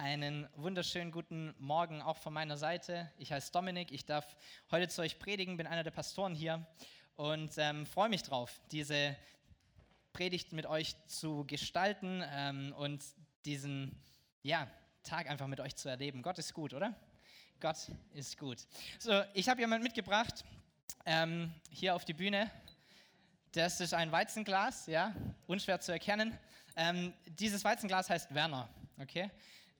Einen wunderschönen guten Morgen auch von meiner Seite. Ich heiße Dominik, ich darf heute zu euch predigen, bin einer der Pastoren hier und ähm, freue mich drauf, diese Predigt mit euch zu gestalten ähm, und diesen ja, Tag einfach mit euch zu erleben. Gott ist gut, oder? Gott ist gut. So, ich habe jemanden mitgebracht ähm, hier auf die Bühne. Das ist ein Weizenglas, ja, unschwer zu erkennen. Ähm, dieses Weizenglas heißt Werner, okay?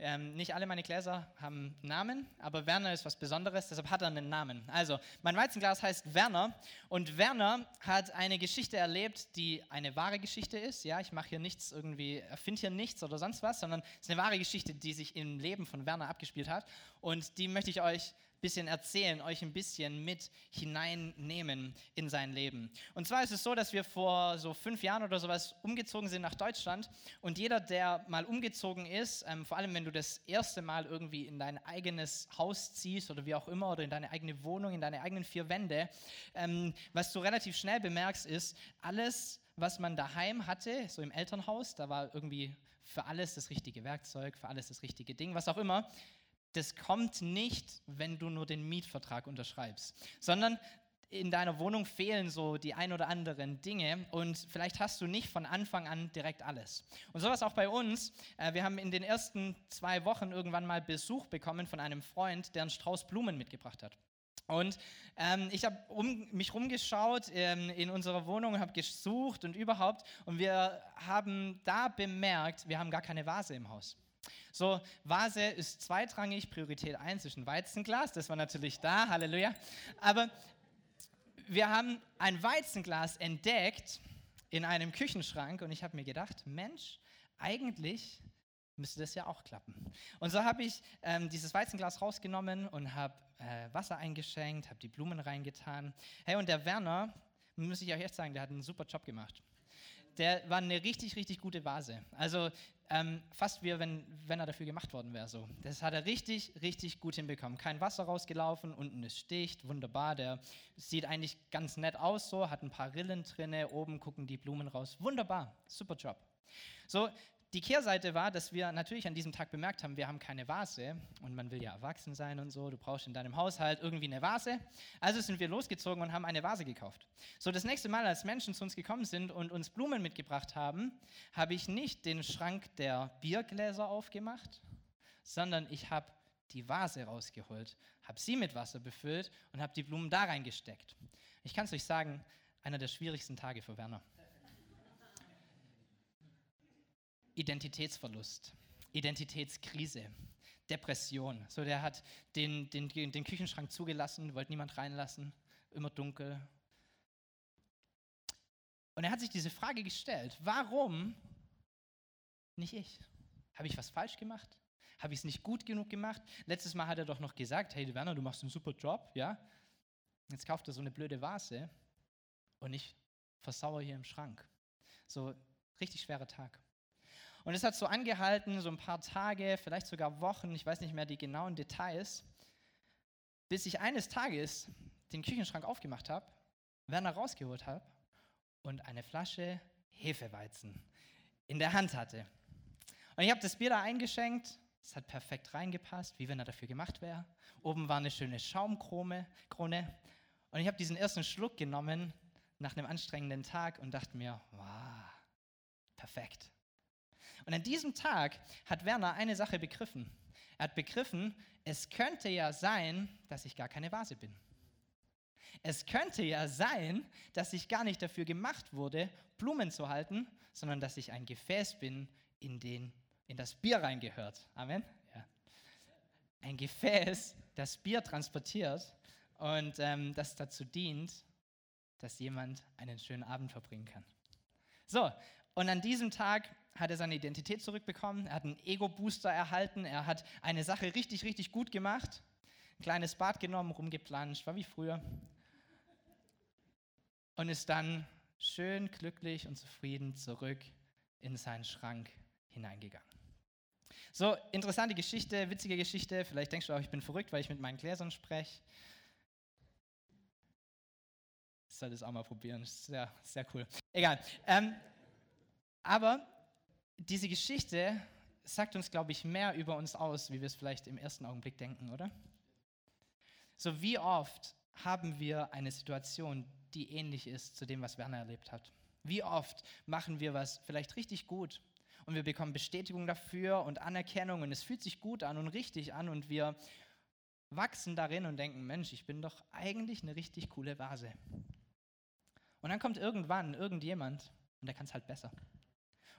Ähm, nicht alle meine Gläser haben Namen, aber Werner ist was Besonderes, deshalb hat er einen Namen. Also, mein Weizenglas heißt Werner und Werner hat eine Geschichte erlebt, die eine wahre Geschichte ist. Ja, ich mache hier nichts irgendwie, erfinde hier nichts oder sonst was, sondern es ist eine wahre Geschichte, die sich im Leben von Werner abgespielt hat und die möchte ich euch bisschen erzählen, euch ein bisschen mit hineinnehmen in sein Leben. Und zwar ist es so, dass wir vor so fünf Jahren oder sowas umgezogen sind nach Deutschland und jeder, der mal umgezogen ist, ähm, vor allem wenn du das erste Mal irgendwie in dein eigenes Haus ziehst oder wie auch immer oder in deine eigene Wohnung, in deine eigenen vier Wände, ähm, was du relativ schnell bemerkst, ist, alles, was man daheim hatte, so im Elternhaus, da war irgendwie für alles das richtige Werkzeug, für alles das richtige Ding, was auch immer, das kommt nicht, wenn du nur den Mietvertrag unterschreibst, sondern in deiner Wohnung fehlen so die ein oder anderen Dinge und vielleicht hast du nicht von Anfang an direkt alles. Und sowas auch bei uns. Äh, wir haben in den ersten zwei Wochen irgendwann mal Besuch bekommen von einem Freund, der einen Strauß Blumen mitgebracht hat. Und ähm, ich habe um, mich rumgeschaut ähm, in unserer Wohnung, habe gesucht und überhaupt. Und wir haben da bemerkt, wir haben gar keine Vase im Haus. So, Vase ist zweitrangig, Priorität 1 ist ein Weizenglas, das war natürlich da, Halleluja. Aber wir haben ein Weizenglas entdeckt in einem Küchenschrank und ich habe mir gedacht, Mensch, eigentlich müsste das ja auch klappen. Und so habe ich ähm, dieses Weizenglas rausgenommen und habe äh, Wasser eingeschenkt, habe die Blumen reingetan. Hey, und der Werner, muss ich euch echt sagen, der hat einen super Job gemacht. Der war eine richtig, richtig gute Vase. Also ähm, fast wie wenn, wenn er dafür gemacht worden wäre. So. Das hat er richtig, richtig gut hinbekommen. Kein Wasser rausgelaufen, unten ist sticht, wunderbar. Der sieht eigentlich ganz nett aus, so, hat ein paar Rillen drinne, oben gucken die Blumen raus. Wunderbar, super Job. So, die Kehrseite war, dass wir natürlich an diesem Tag bemerkt haben, wir haben keine Vase und man will ja erwachsen sein und so, du brauchst in deinem Haushalt irgendwie eine Vase. Also sind wir losgezogen und haben eine Vase gekauft. So, das nächste Mal, als Menschen zu uns gekommen sind und uns Blumen mitgebracht haben, habe ich nicht den Schrank der Biergläser aufgemacht, sondern ich habe die Vase rausgeholt, habe sie mit Wasser befüllt und habe die Blumen da reingesteckt. Ich kann es euch sagen, einer der schwierigsten Tage für Werner. Identitätsverlust, Identitätskrise, Depression. So, der hat den, den, den Küchenschrank zugelassen, wollte niemand reinlassen, immer dunkel. Und er hat sich diese Frage gestellt, warum nicht ich? Habe ich was falsch gemacht? Habe ich es nicht gut genug gemacht? Letztes Mal hat er doch noch gesagt, hey Werner, du machst einen super Job, ja? Jetzt kauft er so eine blöde Vase und ich versauere hier im Schrank. So, richtig schwerer Tag. Und es hat so angehalten, so ein paar Tage, vielleicht sogar Wochen, ich weiß nicht mehr die genauen Details, bis ich eines Tages den Küchenschrank aufgemacht habe, Werner rausgeholt habe und eine Flasche Hefeweizen in der Hand hatte. Und ich habe das Bier da eingeschenkt, es hat perfekt reingepasst, wie wenn er dafür gemacht wäre. Oben war eine schöne Schaumkrone. Krone. Und ich habe diesen ersten Schluck genommen nach einem anstrengenden Tag und dachte mir, wow, perfekt. Und an diesem Tag hat Werner eine Sache begriffen. Er hat begriffen, es könnte ja sein, dass ich gar keine Vase bin. Es könnte ja sein, dass ich gar nicht dafür gemacht wurde, Blumen zu halten, sondern dass ich ein Gefäß bin, in, den, in das Bier reingehört. Amen. Ja. Ein Gefäß, das Bier transportiert und ähm, das dazu dient, dass jemand einen schönen Abend verbringen kann. So, und an diesem Tag hat er seine Identität zurückbekommen, er hat einen Ego-Booster erhalten, er hat eine Sache richtig, richtig gut gemacht, ein kleines Bad genommen, rumgeplanscht, war wie früher und ist dann schön glücklich und zufrieden zurück in seinen Schrank hineingegangen. So, interessante Geschichte, witzige Geschichte. Vielleicht denkst du auch, ich bin verrückt, weil ich mit meinen Gläsern spreche. Ich soll das auch mal probieren. Sehr, sehr cool. Egal. Ähm, aber diese Geschichte sagt uns, glaube ich, mehr über uns aus, wie wir es vielleicht im ersten Augenblick denken, oder? So wie oft haben wir eine Situation, die ähnlich ist zu dem, was Werner erlebt hat? Wie oft machen wir was vielleicht richtig gut und wir bekommen Bestätigung dafür und Anerkennung und es fühlt sich gut an und richtig an und wir wachsen darin und denken, Mensch, ich bin doch eigentlich eine richtig coole Vase. Und dann kommt irgendwann irgendjemand und der kann es halt besser.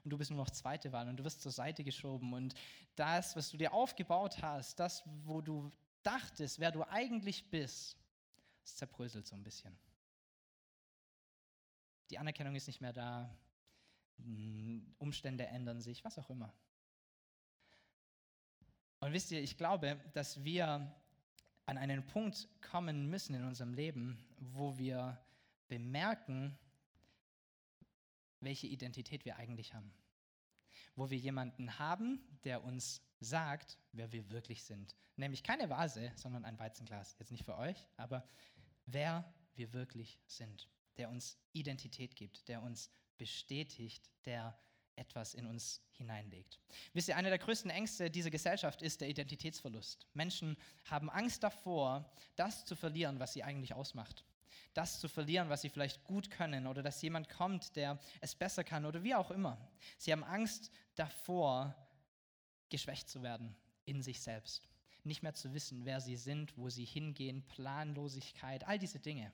Und du bist nur noch zweite Wahl und du wirst zur Seite geschoben und das, was du dir aufgebaut hast, das, wo du dachtest, wer du eigentlich bist, das zerbröselt so ein bisschen. Die Anerkennung ist nicht mehr da, hm, Umstände ändern sich, was auch immer. Und wisst ihr, ich glaube, dass wir an einen Punkt kommen müssen in unserem Leben, wo wir bemerken, welche Identität wir eigentlich haben. Wo wir jemanden haben, der uns sagt, wer wir wirklich sind. Nämlich keine Vase, sondern ein Weizenglas. Jetzt nicht für euch, aber wer wir wirklich sind. Der uns Identität gibt, der uns bestätigt, der etwas in uns hineinlegt. Wisst ihr, eine der größten Ängste dieser Gesellschaft ist der Identitätsverlust. Menschen haben Angst davor, das zu verlieren, was sie eigentlich ausmacht. Das zu verlieren, was sie vielleicht gut können oder dass jemand kommt, der es besser kann oder wie auch immer. Sie haben Angst davor, geschwächt zu werden in sich selbst. Nicht mehr zu wissen, wer sie sind, wo sie hingehen, Planlosigkeit, all diese Dinge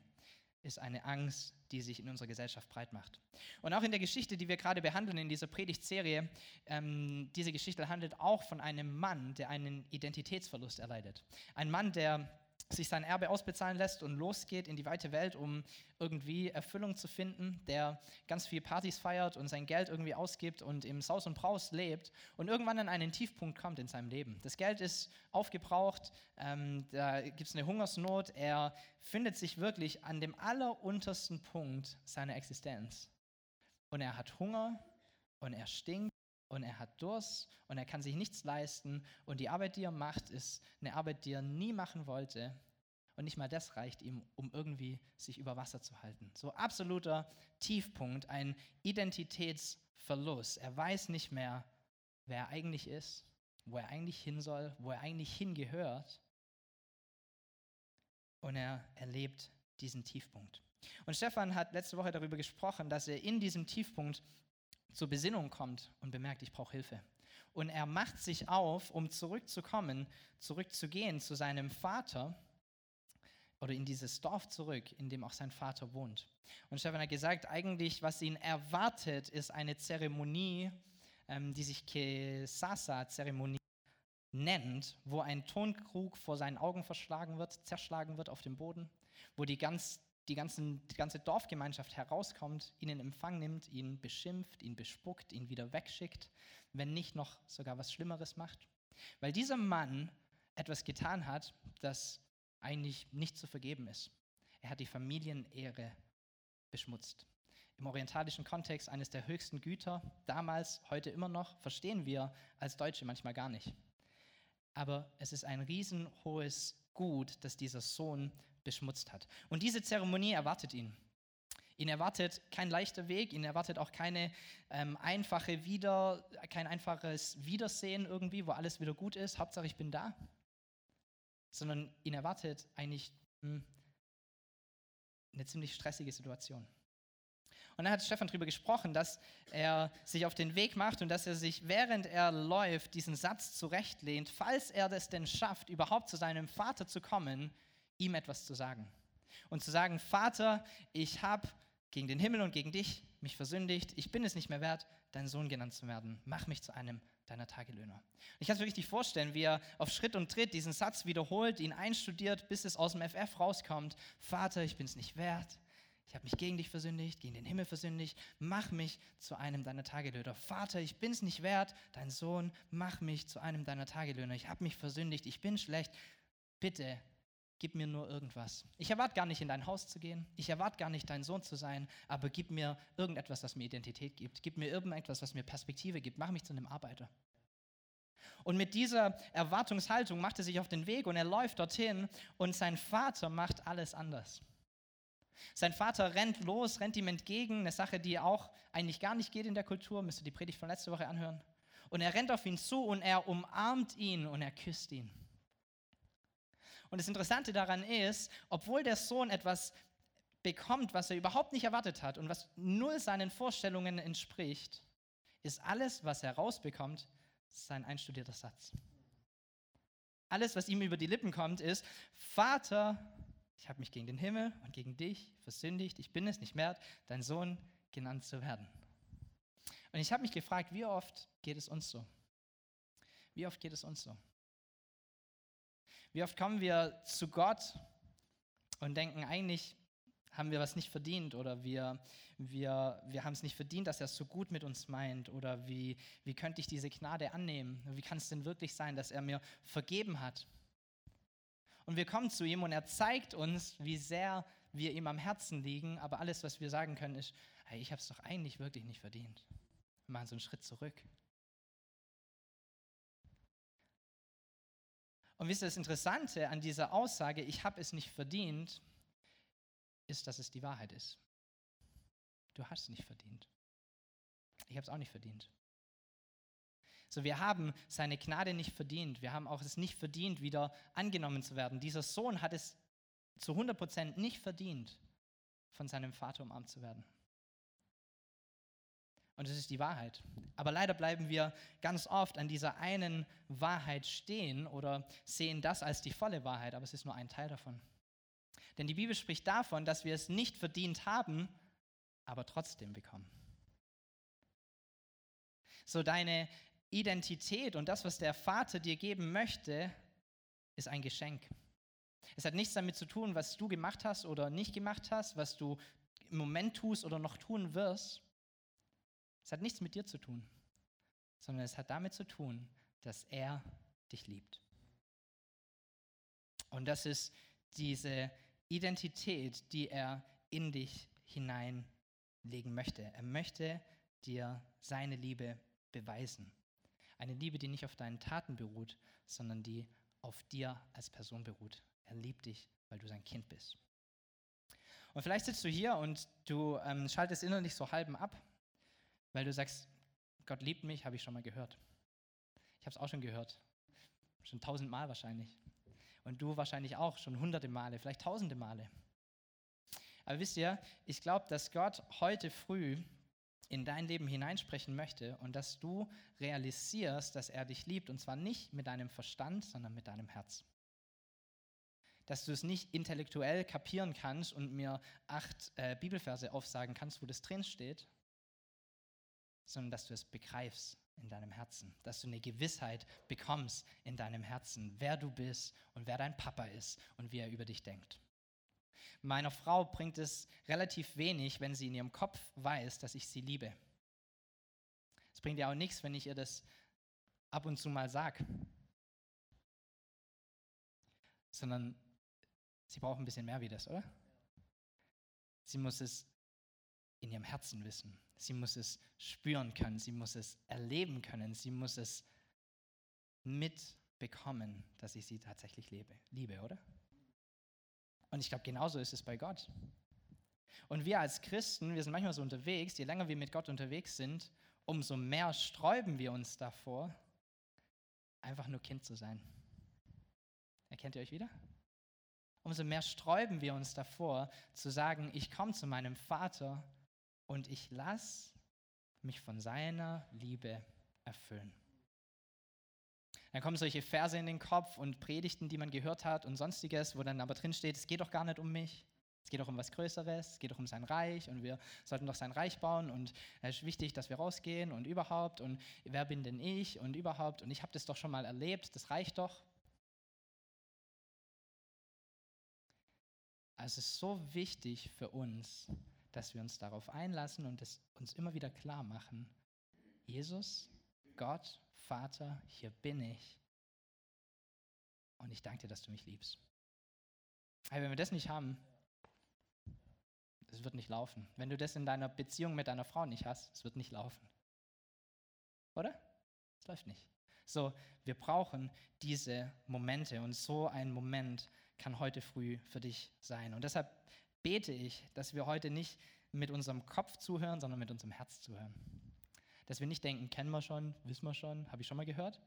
ist eine Angst, die sich in unserer Gesellschaft breit macht. Und auch in der Geschichte, die wir gerade behandeln in dieser Predigtserie, ähm, diese Geschichte handelt auch von einem Mann, der einen Identitätsverlust erleidet. Ein Mann, der sich sein Erbe ausbezahlen lässt und losgeht in die weite Welt, um irgendwie Erfüllung zu finden, der ganz viel Partys feiert und sein Geld irgendwie ausgibt und im Saus und Braus lebt und irgendwann an einen Tiefpunkt kommt in seinem Leben. Das Geld ist aufgebraucht, ähm, da gibt es eine Hungersnot, er findet sich wirklich an dem alleruntersten Punkt seiner Existenz. Und er hat Hunger und er stinkt und er hat Durst und er kann sich nichts leisten und die Arbeit, die er macht, ist eine Arbeit, die er nie machen wollte und nicht mal das reicht ihm, um irgendwie sich über Wasser zu halten. So absoluter Tiefpunkt, ein Identitätsverlust. Er weiß nicht mehr, wer er eigentlich ist, wo er eigentlich hin soll, wo er eigentlich hingehört und er erlebt diesen Tiefpunkt. Und Stefan hat letzte Woche darüber gesprochen, dass er in diesem Tiefpunkt zur Besinnung kommt und bemerkt, ich brauche Hilfe. Und er macht sich auf, um zurückzukommen, zurückzugehen zu seinem Vater oder in dieses Dorf zurück, in dem auch sein Vater wohnt. Und Stefan hat gesagt, eigentlich, was ihn erwartet, ist eine Zeremonie, ähm, die sich Kesasa-Zeremonie nennt, wo ein Tonkrug vor seinen Augen verschlagen wird, zerschlagen wird auf dem Boden, wo die ganz die, ganzen, die ganze Dorfgemeinschaft herauskommt, ihn in Empfang nimmt, ihn beschimpft, ihn bespuckt, ihn wieder wegschickt, wenn nicht noch sogar was Schlimmeres macht. Weil dieser Mann etwas getan hat, das eigentlich nicht zu vergeben ist. Er hat die Familienehre beschmutzt. Im orientalischen Kontext eines der höchsten Güter, damals, heute immer noch, verstehen wir als Deutsche manchmal gar nicht. Aber es ist ein riesenhohes Gut, das dieser Sohn beschmutzt hat. Und diese Zeremonie erwartet ihn. Ihn erwartet kein leichter Weg, ihn erwartet auch keine ähm, einfache Wieder, kein einfaches Wiedersehen irgendwie, wo alles wieder gut ist, Hauptsache ich bin da, sondern ihn erwartet eigentlich mh, hm, eine ziemlich stressige Situation. Und dann hat Stefan darüber gesprochen, dass er sich auf den Weg macht und dass er sich, während er läuft, diesen Satz zurechtlehnt, falls er es denn schafft, überhaupt zu seinem Vater zu kommen, ihm etwas zu sagen. Und zu sagen, Vater, ich habe gegen den Himmel und gegen dich mich versündigt, ich bin es nicht mehr wert, dein Sohn genannt zu werden. Mach mich zu einem deiner Tagelöhner. Ich kann es mir richtig vorstellen, wie er auf Schritt und Tritt diesen Satz wiederholt, ihn einstudiert, bis es aus dem FF rauskommt. Vater, ich bin es nicht wert. Ich habe mich gegen dich versündigt, gegen den Himmel versündigt. Mach mich zu einem deiner Tagelöhner. Vater, ich bin es nicht wert. Dein Sohn, mach mich zu einem deiner Tagelöhner. Ich habe mich versündigt. Ich bin schlecht. Bitte gib mir nur irgendwas. Ich erwarte gar nicht in dein Haus zu gehen, ich erwarte gar nicht dein Sohn zu sein, aber gib mir irgendetwas, was mir Identität gibt, gib mir irgendetwas, was mir Perspektive gibt, mach mich zu einem Arbeiter. Und mit dieser Erwartungshaltung macht er sich auf den Weg und er läuft dorthin und sein Vater macht alles anders. Sein Vater rennt los, rennt ihm entgegen, eine Sache, die auch eigentlich gar nicht geht in der Kultur, müsst ihr die Predigt von letzter Woche anhören. Und er rennt auf ihn zu und er umarmt ihn und er küsst ihn. Und das Interessante daran ist, obwohl der Sohn etwas bekommt, was er überhaupt nicht erwartet hat und was null seinen Vorstellungen entspricht, ist alles, was er rausbekommt, sein einstudierter Satz. Alles, was ihm über die Lippen kommt, ist, Vater, ich habe mich gegen den Himmel und gegen dich versündigt, ich bin es nicht mehr, dein Sohn genannt zu werden. Und ich habe mich gefragt, wie oft geht es uns so? Wie oft geht es uns so? Wie oft kommen wir zu Gott und denken, eigentlich haben wir was nicht verdient oder wir, wir, wir haben es nicht verdient, dass er es so gut mit uns meint oder wie, wie könnte ich diese Gnade annehmen? Wie kann es denn wirklich sein, dass er mir vergeben hat? Und wir kommen zu ihm und er zeigt uns, wie sehr wir ihm am Herzen liegen, aber alles, was wir sagen können, ist, hey, ich habe es doch eigentlich wirklich nicht verdient. Wir machen so einen Schritt zurück. Und wisst ihr, das Interessante an dieser Aussage, ich habe es nicht verdient, ist, dass es die Wahrheit ist. Du hast es nicht verdient. Ich habe es auch nicht verdient. So, wir haben seine Gnade nicht verdient. Wir haben auch es nicht verdient, wieder angenommen zu werden. Dieser Sohn hat es zu 100% nicht verdient, von seinem Vater umarmt zu werden. Und es ist die Wahrheit. Aber leider bleiben wir ganz oft an dieser einen Wahrheit stehen oder sehen das als die volle Wahrheit, aber es ist nur ein Teil davon. Denn die Bibel spricht davon, dass wir es nicht verdient haben, aber trotzdem bekommen. So deine Identität und das, was der Vater dir geben möchte, ist ein Geschenk. Es hat nichts damit zu tun, was du gemacht hast oder nicht gemacht hast, was du im Moment tust oder noch tun wirst. Es hat nichts mit dir zu tun, sondern es hat damit zu tun, dass er dich liebt. Und das ist diese Identität, die er in dich hineinlegen möchte. Er möchte dir seine Liebe beweisen. Eine Liebe, die nicht auf deinen Taten beruht, sondern die auf dir als Person beruht. Er liebt dich, weil du sein Kind bist. Und vielleicht sitzt du hier und du ähm, schaltest innerlich so halben ab, weil du sagst, Gott liebt mich, habe ich schon mal gehört. Ich habe es auch schon gehört. Schon tausendmal wahrscheinlich. Und du wahrscheinlich auch schon hunderte Male, vielleicht tausende Male. Aber wisst ihr, ich glaube, dass Gott heute früh in dein Leben hineinsprechen möchte und dass du realisierst, dass er dich liebt und zwar nicht mit deinem Verstand, sondern mit deinem Herz. Dass du es nicht intellektuell kapieren kannst und mir acht äh, Bibelverse aufsagen kannst, wo das drin steht, sondern dass du es begreifst in deinem Herzen, dass du eine Gewissheit bekommst in deinem Herzen, wer du bist und wer dein Papa ist und wie er über dich denkt. Meiner Frau bringt es relativ wenig, wenn sie in ihrem Kopf weiß, dass ich sie liebe. Es bringt ihr auch nichts, wenn ich ihr das ab und zu mal sage, sondern sie braucht ein bisschen mehr wie das, oder? Sie muss es in ihrem Herzen wissen. Sie muss es spüren können, sie muss es erleben können, sie muss es mitbekommen, dass ich sie tatsächlich lebe, liebe, oder? Und ich glaube, genauso ist es bei Gott. Und wir als Christen, wir sind manchmal so unterwegs, je länger wir mit Gott unterwegs sind, umso mehr sträuben wir uns davor, einfach nur Kind zu sein. Erkennt ihr euch wieder? Umso mehr sträuben wir uns davor, zu sagen, ich komme zu meinem Vater und ich lasse mich von seiner Liebe erfüllen. Dann kommen solche Verse in den Kopf und Predigten, die man gehört hat und sonstiges, wo dann aber drin steht, es geht doch gar nicht um mich, es geht doch um was Größeres, es geht doch um sein Reich und wir sollten doch sein Reich bauen und es ist wichtig, dass wir rausgehen und überhaupt und wer bin denn ich und überhaupt und ich habe das doch schon mal erlebt, das reicht doch. Also es ist so wichtig für uns, dass wir uns darauf einlassen und es uns immer wieder klar machen. Jesus, Gott, Vater, hier bin ich. Und ich danke dir, dass du mich liebst. Aber wenn wir das nicht haben, es wird nicht laufen. Wenn du das in deiner Beziehung mit deiner Frau nicht hast, es wird nicht laufen. Oder? Es läuft nicht. So, wir brauchen diese Momente und so ein Moment kann heute früh für dich sein. Und deshalb bete ich, dass wir heute nicht mit unserem Kopf zuhören, sondern mit unserem Herz zuhören. Dass wir nicht denken, kennen wir schon, wissen wir schon, habe ich schon mal gehört,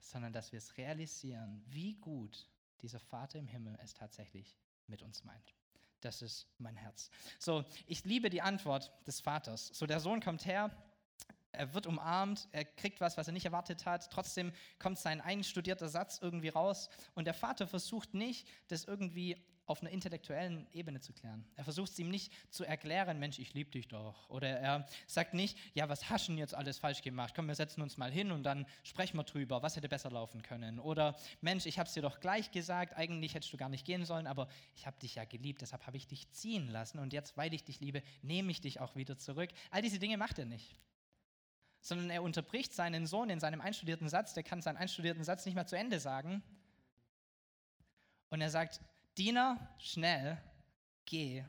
sondern dass wir es realisieren, wie gut dieser Vater im Himmel es tatsächlich mit uns meint. Das ist mein Herz. So, ich liebe die Antwort des Vaters. So, der Sohn kommt her, er wird umarmt, er kriegt was, was er nicht erwartet hat. Trotzdem kommt sein einstudierter Satz irgendwie raus. Und der Vater versucht nicht, das irgendwie auf einer intellektuellen Ebene zu klären. Er versucht es ihm nicht zu erklären, Mensch, ich liebe dich doch. Oder er sagt nicht, ja, was hast du denn jetzt alles falsch gemacht? Komm, wir setzen uns mal hin und dann sprechen wir drüber, was hätte besser laufen können. Oder Mensch, ich habe es dir doch gleich gesagt, eigentlich hättest du gar nicht gehen sollen, aber ich habe dich ja geliebt, deshalb habe ich dich ziehen lassen und jetzt, weil ich dich liebe, nehme ich dich auch wieder zurück. All diese Dinge macht er nicht sondern er unterbricht seinen Sohn in seinem einstudierten Satz, der kann seinen einstudierten Satz nicht mehr zu Ende sagen. Und er sagt, Diener, schnell, geh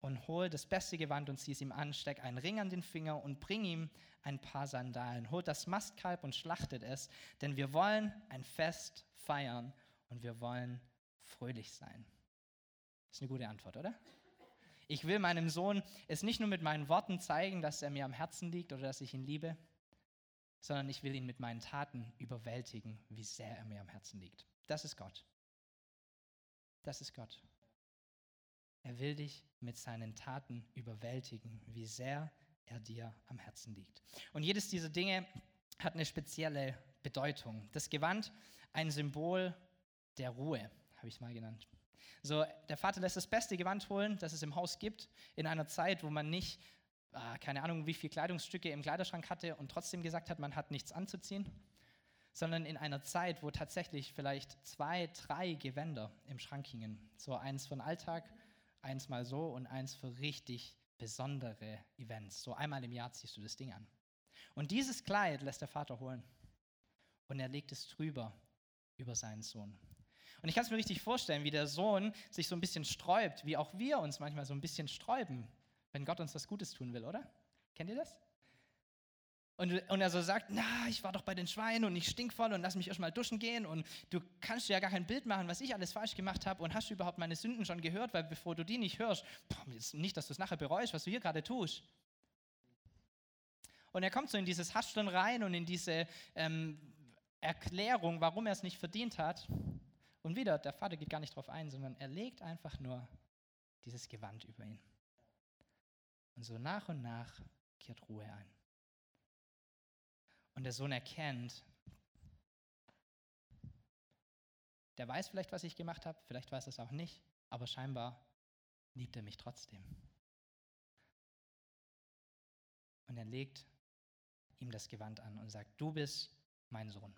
und hol das beste Gewand und zieh es ihm an, steck einen Ring an den Finger und bring ihm ein paar Sandalen. Holt das Mastkalb und schlachtet es, denn wir wollen ein Fest feiern und wir wollen fröhlich sein. Ist eine gute Antwort, oder? Ich will meinem Sohn es nicht nur mit meinen Worten zeigen, dass er mir am Herzen liegt oder dass ich ihn liebe, sondern ich will ihn mit meinen Taten überwältigen, wie sehr er mir am Herzen liegt. Das ist Gott. Das ist Gott. Er will dich mit seinen Taten überwältigen, wie sehr er dir am Herzen liegt. Und jedes dieser Dinge hat eine spezielle Bedeutung. Das Gewand, ein Symbol der Ruhe, habe ich es mal genannt. So, der Vater lässt das beste Gewand holen, das es im Haus gibt, in einer Zeit, wo man nicht äh, keine Ahnung, wie viele Kleidungsstücke im Kleiderschrank hatte und trotzdem gesagt hat, man hat nichts anzuziehen, sondern in einer Zeit, wo tatsächlich vielleicht zwei, drei Gewänder im Schrank hingen. So eins für den Alltag, eins mal so und eins für richtig besondere Events. So einmal im Jahr ziehst du das Ding an. Und dieses Kleid lässt der Vater holen und er legt es drüber über seinen Sohn. Und ich kann es mir richtig vorstellen, wie der Sohn sich so ein bisschen sträubt, wie auch wir uns manchmal so ein bisschen sträuben, wenn Gott uns was Gutes tun will, oder? Kennt ihr das? Und, und er so sagt, na, ich war doch bei den Schweinen und ich stink voll und lass mich erstmal duschen gehen und du kannst dir ja gar kein Bild machen, was ich alles falsch gemacht habe und hast du überhaupt meine Sünden schon gehört, weil bevor du die nicht hörst, boah, nicht, dass du es nachher bereust, was du hier gerade tust. Und er kommt so in dieses Hascheln rein und in diese ähm, Erklärung, warum er es nicht verdient hat. Und wieder, der Vater geht gar nicht drauf ein, sondern er legt einfach nur dieses Gewand über ihn. Und so nach und nach kehrt Ruhe ein. Und der Sohn erkennt, der weiß vielleicht, was ich gemacht habe, vielleicht weiß er es auch nicht, aber scheinbar liebt er mich trotzdem. Und er legt ihm das Gewand an und sagt, du bist mein Sohn.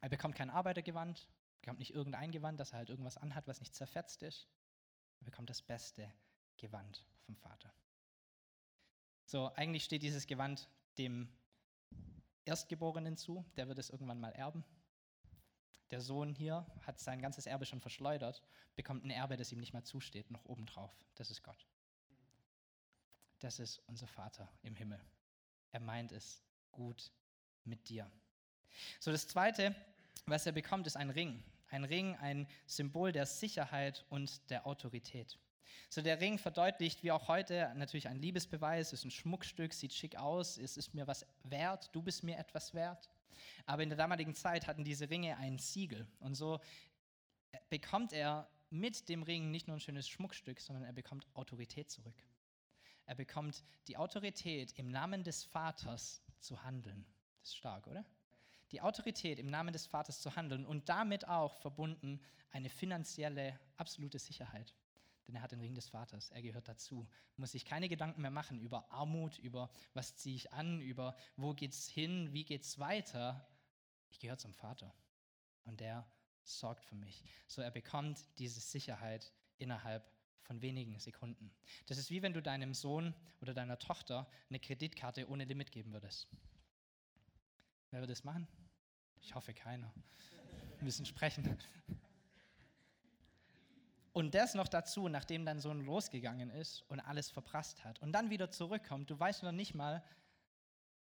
Er bekommt kein Arbeitergewand, bekommt nicht irgendein Gewand, dass er halt irgendwas anhat, was nicht zerfetzt ist. Er bekommt das beste Gewand vom Vater. So, eigentlich steht dieses Gewand dem Erstgeborenen zu, der wird es irgendwann mal erben. Der Sohn hier hat sein ganzes Erbe schon verschleudert, bekommt ein Erbe, das ihm nicht mehr zusteht, noch obendrauf. Das ist Gott. Das ist unser Vater im Himmel. Er meint es gut mit dir. So, das Zweite, was er bekommt, ist ein Ring. Ein Ring, ein Symbol der Sicherheit und der Autorität. So der Ring verdeutlicht, wie auch heute, natürlich ein Liebesbeweis, ist ein Schmuckstück, sieht schick aus, es ist mir was wert, du bist mir etwas wert. Aber in der damaligen Zeit hatten diese Ringe ein Siegel. Und so bekommt er mit dem Ring nicht nur ein schönes Schmuckstück, sondern er bekommt Autorität zurück. Er bekommt die Autorität, im Namen des Vaters zu handeln. Das ist stark, oder? Die Autorität, im Namen des Vaters zu handeln und damit auch verbunden eine finanzielle, absolute Sicherheit denn er hat den Ring des Vaters. Er gehört dazu. Muss sich keine Gedanken mehr machen über Armut, über was ziehe ich an, über wo geht's hin, wie geht's weiter. Ich gehöre zum Vater und der sorgt für mich. So er bekommt diese Sicherheit innerhalb von wenigen Sekunden. Das ist wie wenn du deinem Sohn oder deiner Tochter eine Kreditkarte ohne Limit geben würdest. Wer wird das machen? Ich hoffe keiner. Wir müssen sprechen. Und das noch dazu, nachdem dein Sohn losgegangen ist und alles verprasst hat und dann wieder zurückkommt. Du weißt noch nicht mal,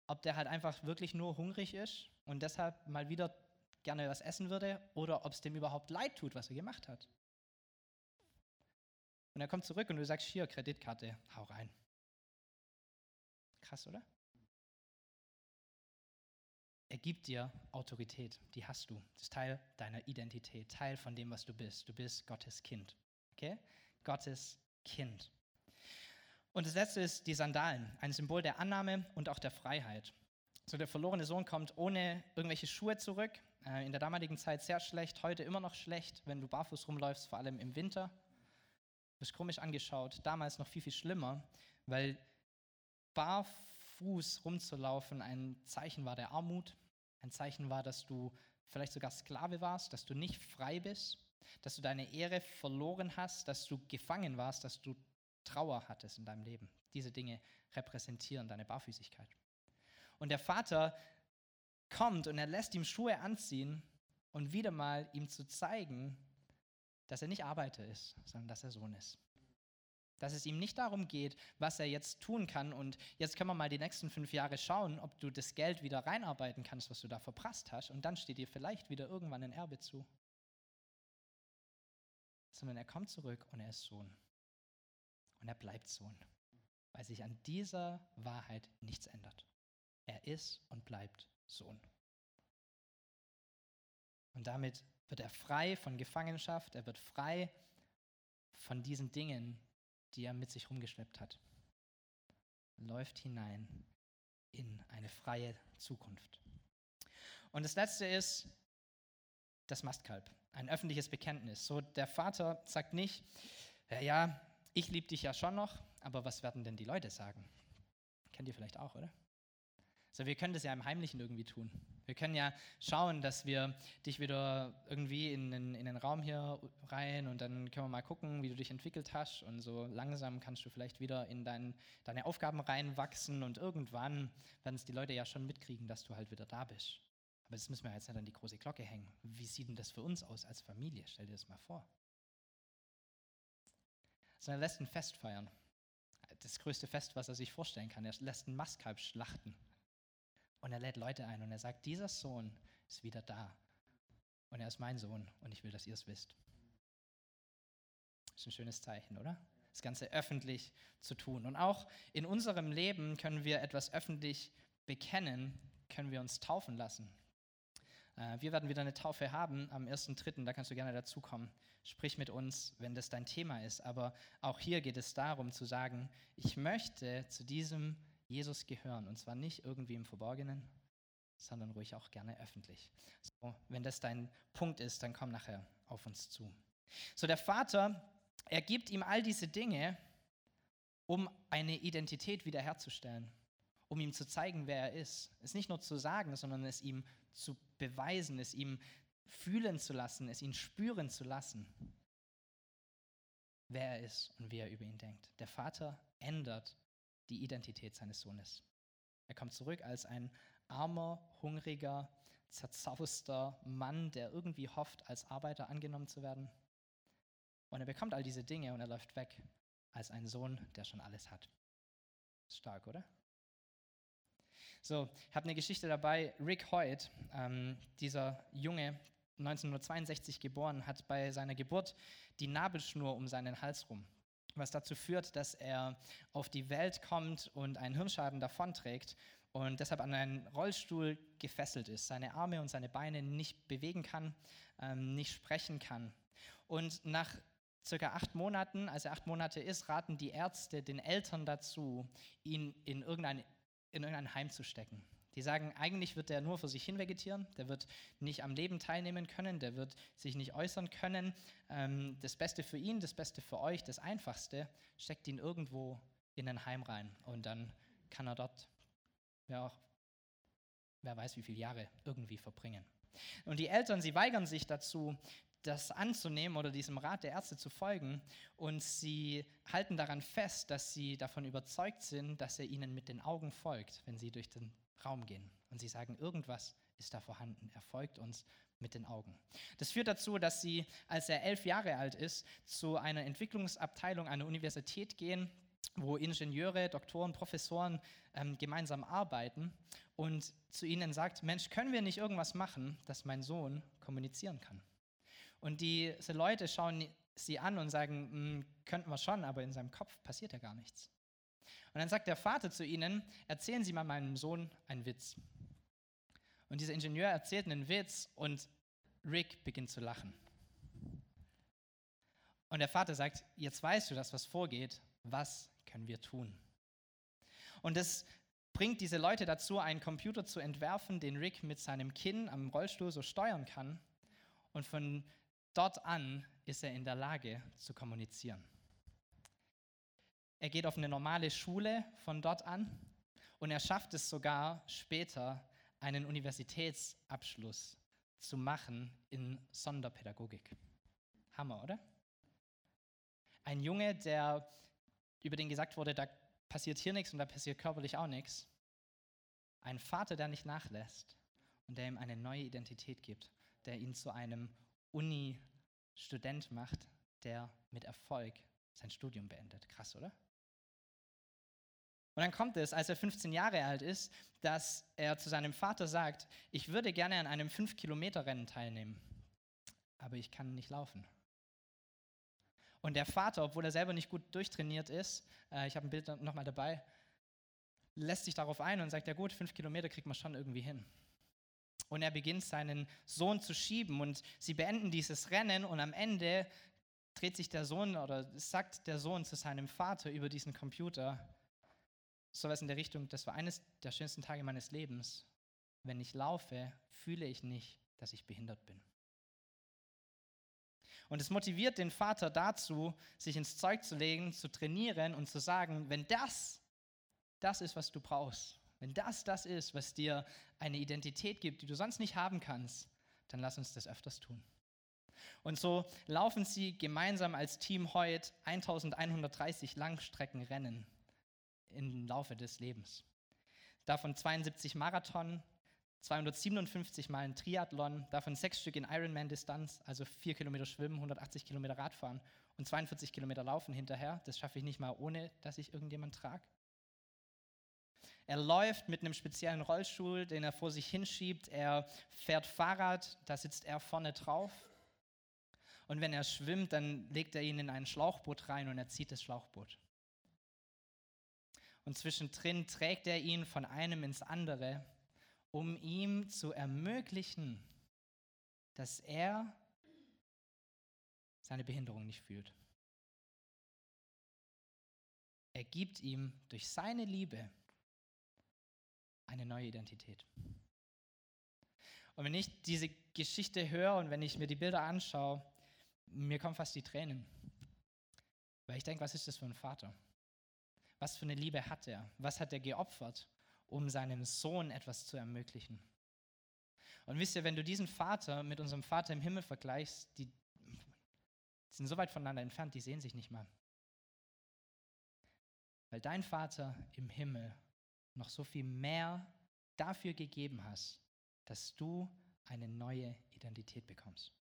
ob der halt einfach wirklich nur hungrig ist und deshalb mal wieder gerne was essen würde oder ob es dem überhaupt leid tut, was er gemacht hat. Und er kommt zurück und du sagst, hier, Kreditkarte, hau rein. Krass, oder? Er gibt dir Autorität, die hast du. Das ist Teil deiner Identität, Teil von dem, was du bist. Du bist Gottes Kind. Okay? Gottes Kind. Und das letzte ist die Sandalen, ein Symbol der Annahme und auch der Freiheit. So der verlorene Sohn kommt ohne irgendwelche Schuhe zurück. Äh, in der damaligen Zeit sehr schlecht, heute immer noch schlecht, wenn du barfuß rumläufst, vor allem im Winter. Du bist komisch angeschaut, damals noch viel, viel schlimmer, weil barfuß rumzulaufen ein Zeichen war der Armut, ein Zeichen war, dass du vielleicht sogar Sklave warst, dass du nicht frei bist, dass du deine Ehre verloren hast, dass du gefangen warst, dass du Trauer hattest in deinem Leben. Diese Dinge repräsentieren deine Barfüßigkeit. Und der Vater kommt und er lässt ihm Schuhe anziehen und wieder mal ihm zu zeigen, dass er nicht Arbeiter ist, sondern dass er Sohn ist. Dass es ihm nicht darum geht, was er jetzt tun kann. Und jetzt können wir mal die nächsten fünf Jahre schauen, ob du das Geld wieder reinarbeiten kannst, was du da verprasst hast. Und dann steht dir vielleicht wieder irgendwann ein Erbe zu. Sondern er kommt zurück und er ist Sohn. Und er bleibt Sohn, weil sich an dieser Wahrheit nichts ändert. Er ist und bleibt Sohn. Und damit wird er frei von Gefangenschaft, er wird frei von diesen Dingen, die er mit sich rumgeschleppt hat. Läuft hinein in eine freie Zukunft. Und das letzte ist das Mastkalb, ein öffentliches Bekenntnis. So der Vater sagt nicht, ja, ja, ich liebe dich ja schon noch, aber was werden denn die Leute sagen? Kennt ihr vielleicht auch, oder? So, wir können das ja im Heimlichen irgendwie tun. Wir können ja schauen, dass wir dich wieder irgendwie in den, in den Raum hier rein und dann können wir mal gucken, wie du dich entwickelt hast und so langsam kannst du vielleicht wieder in dein, deine Aufgaben reinwachsen und irgendwann werden es die Leute ja schon mitkriegen, dass du halt wieder da bist. Aber das müssen wir jetzt nicht an die große Glocke hängen. Wie sieht denn das für uns aus als Familie? Stell dir das mal vor sondern er lässt ein Fest feiern. Das größte Fest, was er sich vorstellen kann. Er lässt ein Mastkalb schlachten. Und er lädt Leute ein und er sagt, dieser Sohn ist wieder da. Und er ist mein Sohn und ich will, dass ihr es wisst. Ist ein schönes Zeichen, oder? Das Ganze öffentlich zu tun. Und auch in unserem Leben können wir etwas öffentlich bekennen, können wir uns taufen lassen. Äh, wir werden wieder eine Taufe haben am 1.3., da kannst du gerne dazukommen. Sprich mit uns, wenn das dein Thema ist. Aber auch hier geht es darum zu sagen, ich möchte zu diesem Jesus gehören. Und zwar nicht irgendwie im Verborgenen, sondern ruhig auch gerne öffentlich. So, wenn das dein Punkt ist, dann komm nachher auf uns zu. So, der Vater, er gibt ihm all diese Dinge, um eine Identität wiederherzustellen, um ihm zu zeigen, wer er ist. Es nicht nur zu sagen, sondern es ihm zu beweisen, es ihm fühlen zu lassen, es ihn spüren zu lassen, wer er ist und wie er über ihn denkt. Der Vater ändert die Identität seines Sohnes. Er kommt zurück als ein armer, hungriger, zerzauster Mann, der irgendwie hofft, als Arbeiter angenommen zu werden. Und er bekommt all diese Dinge und er läuft weg als ein Sohn, der schon alles hat. Stark, oder? So, ich habe eine Geschichte dabei. Rick Hoyt, ähm, dieser Junge, 1962 geboren, hat bei seiner Geburt die Nabelschnur um seinen Hals rum, was dazu führt, dass er auf die Welt kommt und einen Hirnschaden davonträgt und deshalb an einen Rollstuhl gefesselt ist, seine Arme und seine Beine nicht bewegen kann, ähm, nicht sprechen kann. Und nach circa acht Monaten, als er acht Monate ist, raten die Ärzte den Eltern dazu, ihn in irgendein, in irgendein Heim zu stecken. Die sagen, eigentlich wird der nur für sich hin vegetieren, der wird nicht am Leben teilnehmen können, der wird sich nicht äußern können. Ähm, das Beste für ihn, das Beste für euch, das Einfachste, steckt ihn irgendwo in ein Heim rein und dann kann er dort, ja auch, wer weiß wie viele Jahre, irgendwie verbringen. Und die Eltern, sie weigern sich dazu, das anzunehmen oder diesem Rat der Ärzte zu folgen und sie halten daran fest, dass sie davon überzeugt sind, dass er ihnen mit den Augen folgt, wenn sie durch den Raum gehen und sie sagen, irgendwas ist da vorhanden. Er folgt uns mit den Augen. Das führt dazu, dass sie, als er elf Jahre alt ist, zu einer Entwicklungsabteilung einer Universität gehen, wo Ingenieure, Doktoren, Professoren ähm, gemeinsam arbeiten und zu ihnen sagt, Mensch, können wir nicht irgendwas machen, dass mein Sohn kommunizieren kann? Und diese Leute schauen sie an und sagen, hm, könnten wir schon, aber in seinem Kopf passiert ja gar nichts. Und dann sagt der Vater zu ihnen, erzählen Sie mal meinem Sohn einen Witz. Und dieser Ingenieur erzählt einen Witz und Rick beginnt zu lachen. Und der Vater sagt, jetzt weißt du, dass was vorgeht, was können wir tun? Und das bringt diese Leute dazu, einen Computer zu entwerfen, den Rick mit seinem Kinn am Rollstuhl so steuern kann. Und von dort an ist er in der Lage zu kommunizieren. Er geht auf eine normale Schule von dort an und er schafft es sogar später, einen Universitätsabschluss zu machen in Sonderpädagogik. Hammer, oder? Ein Junge, der über den gesagt wurde, da passiert hier nichts und da passiert körperlich auch nichts. Ein Vater, der nicht nachlässt und der ihm eine neue Identität gibt, der ihn zu einem Uni-Student macht, der mit Erfolg sein Studium beendet. Krass, oder? Und dann kommt es, als er 15 Jahre alt ist, dass er zu seinem Vater sagt, ich würde gerne an einem 5-Kilometer-Rennen teilnehmen, aber ich kann nicht laufen. Und der Vater, obwohl er selber nicht gut durchtrainiert ist, äh, ich habe ein Bild nochmal dabei, lässt sich darauf ein und sagt, ja gut, fünf Kilometer kriegt man schon irgendwie hin. Und er beginnt seinen Sohn zu schieben und sie beenden dieses Rennen und am Ende dreht sich der Sohn oder sagt der Sohn zu seinem Vater über diesen Computer, sowas in der Richtung, das war eines der schönsten Tage meines Lebens. Wenn ich laufe, fühle ich nicht, dass ich behindert bin. Und es motiviert den Vater dazu, sich ins Zeug zu legen, zu trainieren und zu sagen, wenn das das ist, was du brauchst, wenn das das ist, was dir eine Identität gibt, die du sonst nicht haben kannst, dann lass uns das öfters tun. Und so laufen sie gemeinsam als Team heute 1130 Langstreckenrennen im Laufe des Lebens. Davon 72 Marathon, 257 Mal ein Triathlon, davon sechs Stück in Ironman-Distanz, also vier Kilometer Schwimmen, 180 Kilometer Radfahren und 42 Kilometer Laufen hinterher. Das schaffe ich nicht mal, ohne dass ich irgendjemand trage. Er läuft mit einem speziellen Rollstuhl, den er vor sich hinschiebt. Er fährt Fahrrad, da sitzt er vorne drauf. Und wenn er schwimmt, dann legt er ihn in ein Schlauchboot rein und er zieht das Schlauchboot. Und zwischendrin trägt er ihn von einem ins andere um ihm zu ermöglichen, dass er seine Behinderung nicht fühlt. Er gibt ihm durch seine Liebe eine neue Identität. Und wenn ich diese Geschichte höre und wenn ich mir die Bilder anschaue, mir kommen fast die Tränen. Weil ich denke, was ist das für ein Vater? Was für eine Liebe hat er? Was hat er geopfert? um seinem Sohn etwas zu ermöglichen. Und wisst ihr, wenn du diesen Vater mit unserem Vater im Himmel vergleichst, die sind so weit voneinander entfernt, die sehen sich nicht mal. Weil dein Vater im Himmel noch so viel mehr dafür gegeben hast, dass du eine neue Identität bekommst.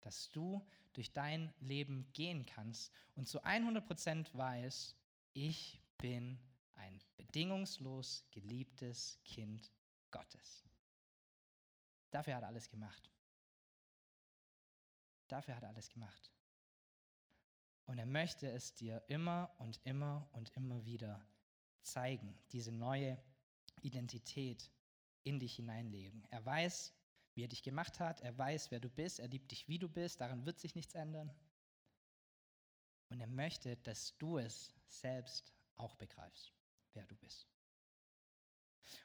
Dass du durch dein Leben gehen kannst und zu 100% weißt, ich bin ein bedingungslos geliebtes Kind Gottes. Dafür hat er alles gemacht. Dafür hat er alles gemacht. Und er möchte es dir immer und immer und immer wieder zeigen, diese neue Identität in dich hineinlegen. Er weiß, wie er dich gemacht hat, er weiß, wer du bist, er liebt dich, wie du bist, daran wird sich nichts ändern. Und er möchte, dass du es selbst auch begreifst wer du bist.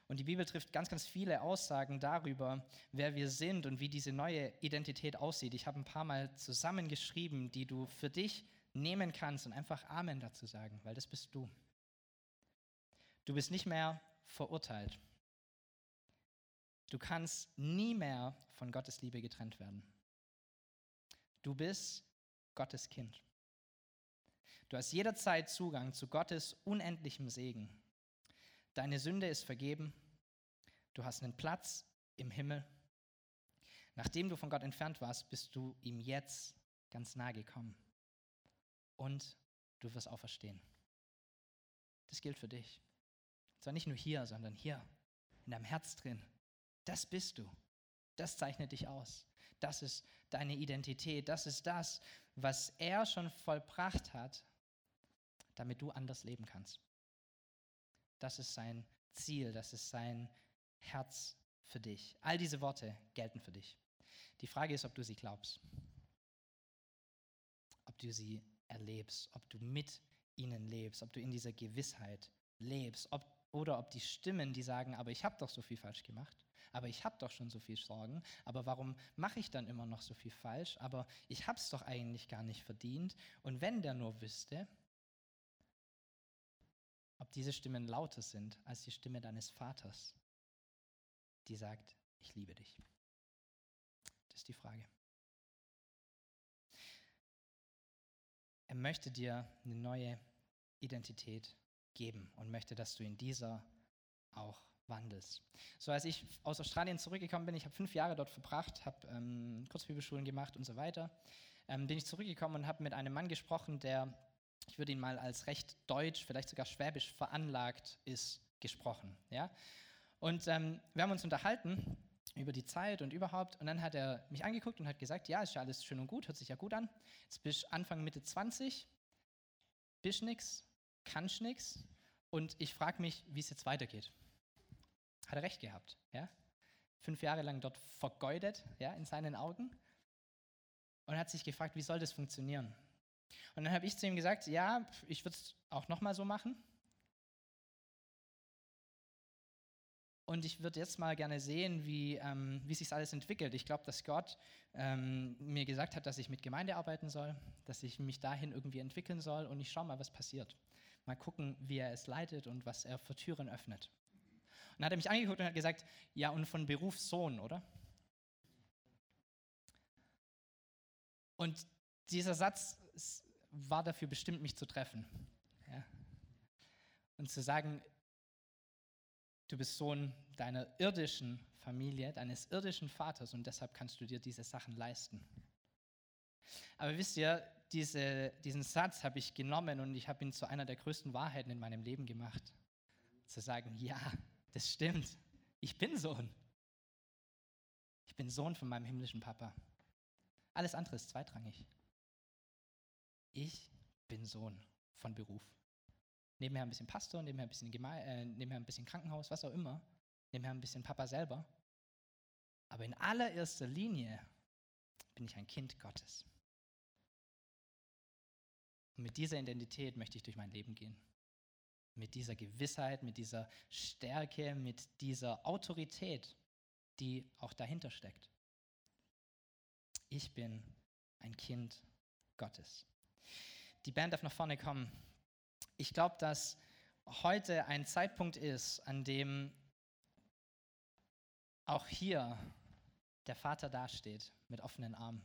Und die Bibel trifft ganz, ganz viele Aussagen darüber, wer wir sind und wie diese neue Identität aussieht. Ich habe ein paar Mal zusammengeschrieben, die du für dich nehmen kannst und einfach Amen dazu sagen, weil das bist du. Du bist nicht mehr verurteilt. Du kannst nie mehr von Gottes Liebe getrennt werden. Du bist Gottes Kind. Du hast jederzeit Zugang zu Gottes unendlichem Segen. Deine Sünde ist vergeben. Du hast einen Platz im Himmel. Nachdem du von Gott entfernt warst, bist du ihm jetzt ganz nahe gekommen. Und du wirst auferstehen. Das gilt für dich. Zwar nicht nur hier, sondern hier, in deinem Herz drin. Das bist du. Das zeichnet dich aus. Das ist deine Identität. Das ist das, was er schon vollbracht hat, damit du anders leben kannst. Das ist sein Ziel, das ist sein Herz für dich. All diese Worte gelten für dich. Die Frage ist, ob du sie glaubst. Ob du sie erlebst, ob du mit ihnen lebst, ob du in dieser Gewissheit lebst, ob, oder ob die Stimmen, die sagen, aber ich habe doch so viel falsch gemacht, aber ich habe doch schon so viel Sorgen, aber warum mache ich dann immer noch so viel falsch, aber ich habe es doch eigentlich gar nicht verdient und wenn der nur wüsste, diese Stimmen lauter sind als die Stimme deines Vaters, die sagt, ich liebe dich. Das ist die Frage. Er möchte dir eine neue Identität geben und möchte, dass du in dieser auch wandelst. So als ich aus Australien zurückgekommen bin, ich habe fünf Jahre dort verbracht, habe ähm, Kurzbibelschulen gemacht und so weiter, ähm, bin ich zurückgekommen und habe mit einem Mann gesprochen, der, ich würde ihn mal als recht deutsch, vielleicht sogar schwäbisch veranlagt ist, gesprochen. Ja? Und ähm, wir haben uns unterhalten über die Zeit und überhaupt. Und dann hat er mich angeguckt und hat gesagt, ja, ist ja alles schön und gut, hört sich ja gut an. Jetzt bist du Anfang, Mitte 20, bist nix, kannst nix. Und ich frage mich, wie es jetzt weitergeht. Hat er recht gehabt, ja? Fünf Jahre lang dort vergeudet, ja, in seinen Augen. Und hat sich gefragt, wie soll das funktionieren? Und dann habe ich zu ihm gesagt, ja, ich würde es auch nochmal so machen. Und ich würde jetzt mal gerne sehen, wie, ähm, wie sich alles entwickelt. Ich glaube, dass Gott ähm, mir gesagt hat, dass ich mit Gemeinde arbeiten soll, dass ich mich dahin irgendwie entwickeln soll und ich schaue mal, was passiert. Mal gucken, wie er es leitet und was er für Türen öffnet. Und dann hat er mich angeguckt und hat gesagt, ja, und von Beruf Sohn, oder? Und dieser Satz war dafür bestimmt, mich zu treffen. Ja? Und zu sagen, Du bist Sohn deiner irdischen Familie, deines irdischen Vaters und deshalb kannst du dir diese Sachen leisten. Aber wisst ihr, diese, diesen Satz habe ich genommen und ich habe ihn zu einer der größten Wahrheiten in meinem Leben gemacht. Zu sagen, ja, das stimmt. Ich bin Sohn. Ich bin Sohn von meinem himmlischen Papa. Alles andere ist zweitrangig. Ich bin Sohn von Beruf nebenher ein bisschen Pastor, nebenher ein bisschen, Geme äh, nebenher ein bisschen Krankenhaus, was auch immer, nebenher ein bisschen Papa selber. Aber in allererster Linie bin ich ein Kind Gottes. Und mit dieser Identität möchte ich durch mein Leben gehen. Mit dieser Gewissheit, mit dieser Stärke, mit dieser Autorität, die auch dahinter steckt. Ich bin ein Kind Gottes. Die Band darf nach vorne kommen ich glaube, dass heute ein Zeitpunkt ist, an dem auch hier der Vater dasteht mit offenen Armen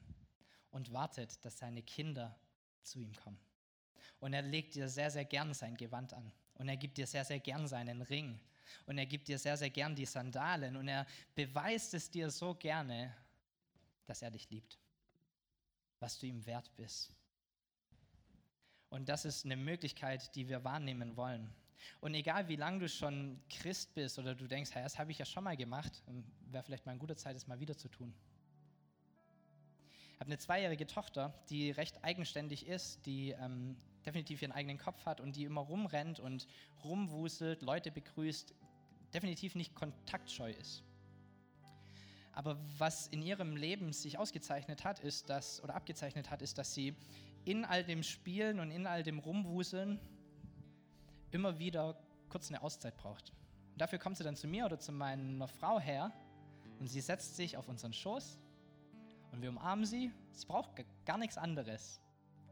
und wartet, dass seine Kinder zu ihm kommen. Und er legt dir sehr, sehr gern sein Gewand an. Und er gibt dir sehr, sehr gern seinen Ring. Und er gibt dir sehr, sehr gern die Sandalen. Und er beweist es dir so gerne, dass er dich liebt. Was du ihm wert bist. Und das ist eine Möglichkeit, die wir wahrnehmen wollen. Und egal wie lange du schon Christ bist oder du denkst, hey, das habe ich ja schon mal gemacht, ähm, wäre vielleicht mal eine gute Zeit, es mal wieder zu tun. Ich habe eine zweijährige Tochter, die recht eigenständig ist, die ähm, definitiv ihren eigenen Kopf hat und die immer rumrennt und rumwuselt, Leute begrüßt, definitiv nicht kontaktscheu ist. Aber was in ihrem Leben sich ausgezeichnet hat, ist, dass, oder abgezeichnet hat, ist, dass sie in all dem Spielen und in all dem Rumwuseln immer wieder kurz eine Auszeit braucht. Und dafür kommt sie dann zu mir oder zu meiner Frau her und sie setzt sich auf unseren Schoß und wir umarmen sie. Sie braucht gar nichts anderes.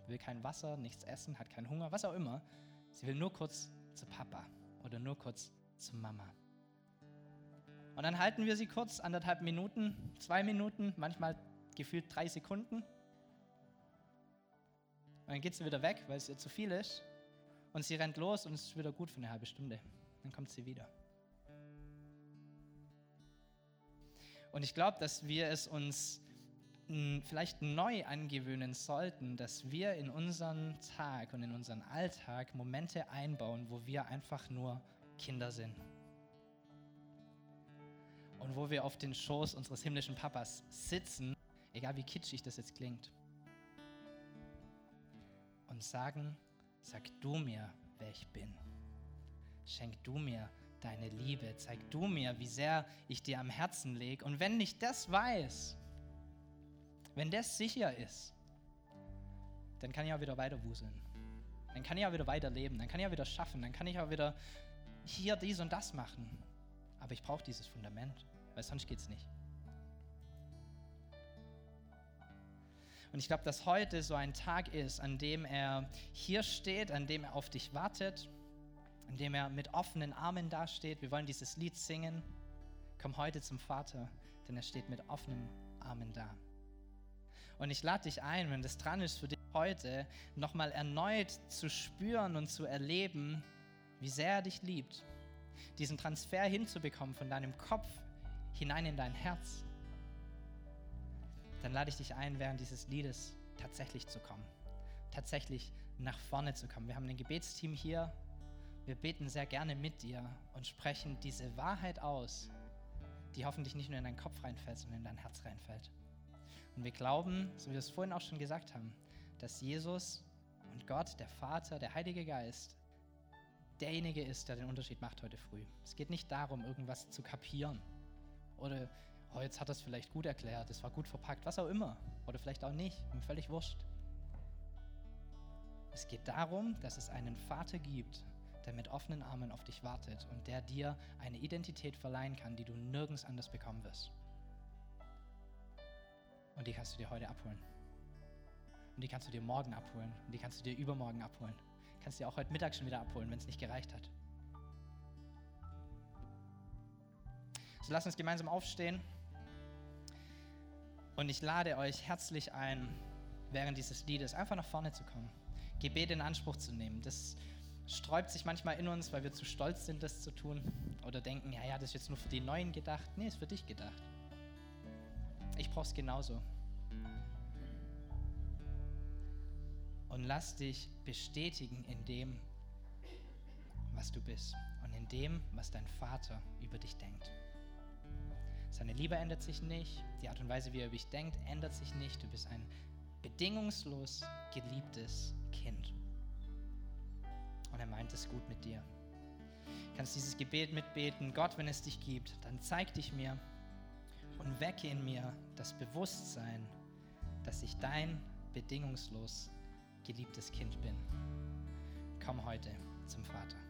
Will kein Wasser, nichts essen, hat keinen Hunger, was auch immer. Sie will nur kurz zu Papa oder nur kurz zu Mama. Und dann halten wir sie kurz, anderthalb Minuten, zwei Minuten, manchmal gefühlt drei Sekunden. Und dann geht sie wieder weg, weil es ihr zu viel ist. Und sie rennt los und es ist wieder gut für eine halbe Stunde. Dann kommt sie wieder. Und ich glaube, dass wir es uns vielleicht neu angewöhnen sollten, dass wir in unseren Tag und in unseren Alltag Momente einbauen, wo wir einfach nur Kinder sind. Und wo wir auf den Schoß unseres himmlischen Papas sitzen, egal wie kitschig das jetzt klingt und sagen, sag du mir, wer ich bin. Schenk du mir deine Liebe. Zeig du mir, wie sehr ich dir am Herzen lege. Und wenn ich das weiß, wenn das sicher ist, dann kann ich auch wieder weiter wuseln. Dann kann ich auch wieder weiterleben. Dann kann ich auch wieder schaffen. Dann kann ich auch wieder hier dies und das machen. Aber ich brauche dieses Fundament, weil sonst geht es nicht. Und ich glaube, dass heute so ein Tag ist, an dem er hier steht, an dem er auf dich wartet, an dem er mit offenen Armen dasteht. Wir wollen dieses Lied singen. Komm heute zum Vater, denn er steht mit offenen Armen da. Und ich lade dich ein, wenn das dran ist für dich heute, nochmal erneut zu spüren und zu erleben, wie sehr er dich liebt. Diesen Transfer hinzubekommen von deinem Kopf hinein in dein Herz dann lade ich dich ein, während dieses Liedes tatsächlich zu kommen, tatsächlich nach vorne zu kommen. Wir haben ein Gebetsteam hier. Wir beten sehr gerne mit dir und sprechen diese Wahrheit aus, die hoffentlich nicht nur in deinen Kopf reinfällt, sondern in dein Herz reinfällt. Und wir glauben, so wie wir es vorhin auch schon gesagt haben, dass Jesus und Gott, der Vater, der Heilige Geist, derjenige ist, der den Unterschied macht heute früh. Es geht nicht darum, irgendwas zu kapieren oder oh, jetzt hat er es vielleicht gut erklärt, es war gut verpackt, was auch immer. Oder vielleicht auch nicht, mir völlig wurscht. Es geht darum, dass es einen Vater gibt, der mit offenen Armen auf dich wartet und der dir eine Identität verleihen kann, die du nirgends anders bekommen wirst. Und die kannst du dir heute abholen. Und die kannst du dir morgen abholen. Und die kannst du dir übermorgen abholen. Kannst du dir auch heute Mittag schon wieder abholen, wenn es nicht gereicht hat. So lass uns gemeinsam aufstehen. Und ich lade euch herzlich ein, während dieses Liedes einfach nach vorne zu kommen, Gebet in Anspruch zu nehmen. Das sträubt sich manchmal in uns, weil wir zu stolz sind, das zu tun oder denken, ja, ja, das ist jetzt nur für die Neuen gedacht. Nee, ist für dich gedacht. Ich brauche es genauso. Und lass dich bestätigen in dem, was du bist und in dem, was dein Vater über dich denkt. Seine Liebe ändert sich nicht, die Art und Weise, wie er über dich denkt, ändert sich nicht. Du bist ein bedingungslos geliebtes Kind. Und er meint es gut mit dir. Du kannst dieses Gebet mitbeten, Gott, wenn es dich gibt, dann zeig dich mir und wecke in mir das Bewusstsein, dass ich dein bedingungslos geliebtes Kind bin. Komm heute zum Vater.